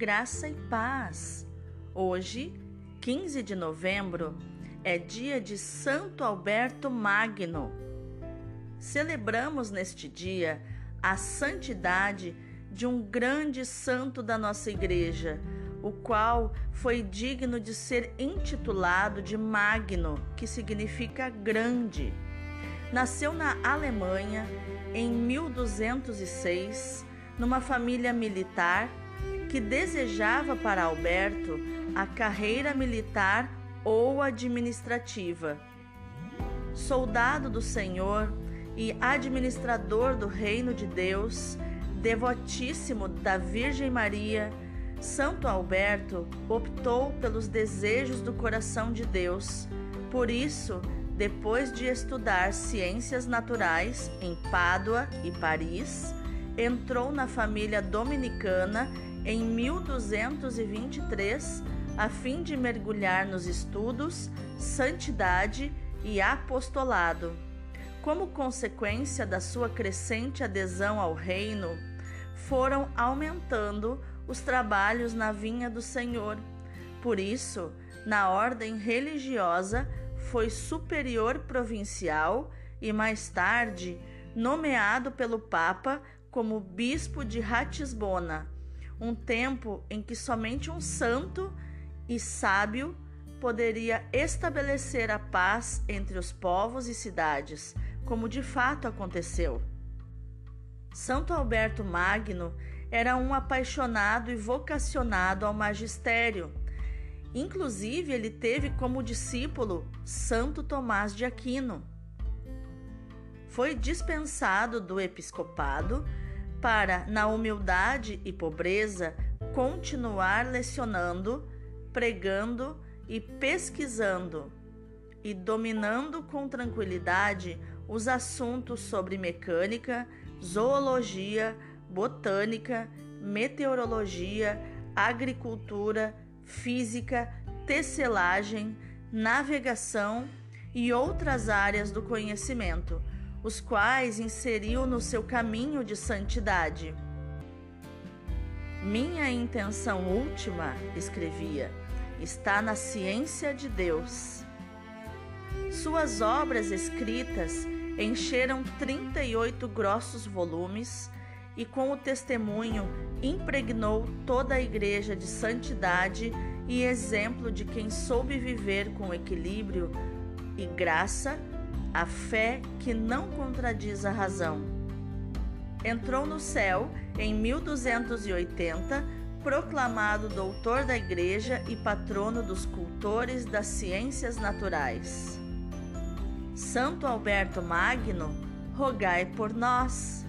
graça e paz. Hoje, 15 de novembro, é dia de Santo Alberto Magno. Celebramos neste dia a santidade de um grande santo da nossa igreja, o qual foi digno de ser intitulado de Magno, que significa grande. Nasceu na Alemanha em 1206, numa família militar que desejava para Alberto a carreira militar ou administrativa. Soldado do Senhor e administrador do reino de Deus, devotíssimo da Virgem Maria, Santo Alberto optou pelos desejos do coração de Deus. Por isso, depois de estudar ciências naturais em Pádua e Paris, entrou na família dominicana em 1223 a fim de mergulhar nos estudos, santidade e apostolado. Como consequência da sua crescente adesão ao reino, foram aumentando os trabalhos na vinha do Senhor. Por isso, na ordem religiosa, foi superior provincial e mais tarde nomeado pelo Papa como bispo de Ratisbona, um tempo em que somente um santo e sábio poderia estabelecer a paz entre os povos e cidades, como de fato aconteceu. Santo Alberto Magno era um apaixonado e vocacionado ao magistério. Inclusive, ele teve como discípulo Santo Tomás de Aquino. Foi dispensado do episcopado para, na humildade e pobreza, continuar lecionando, pregando e pesquisando, e dominando com tranquilidade os assuntos sobre mecânica, zoologia, botânica, meteorologia, agricultura, física, tecelagem, navegação e outras áreas do conhecimento os quais inseriu no seu caminho de santidade. Minha intenção última, escrevia, está na ciência de Deus. Suas obras escritas encheram 38 grossos volumes e, com o testemunho, impregnou toda a igreja de santidade e exemplo de quem soube viver com equilíbrio e graça a fé que não contradiz a razão. Entrou no céu em 1280, proclamado doutor da Igreja e patrono dos cultores das ciências naturais. Santo Alberto Magno, rogai por nós.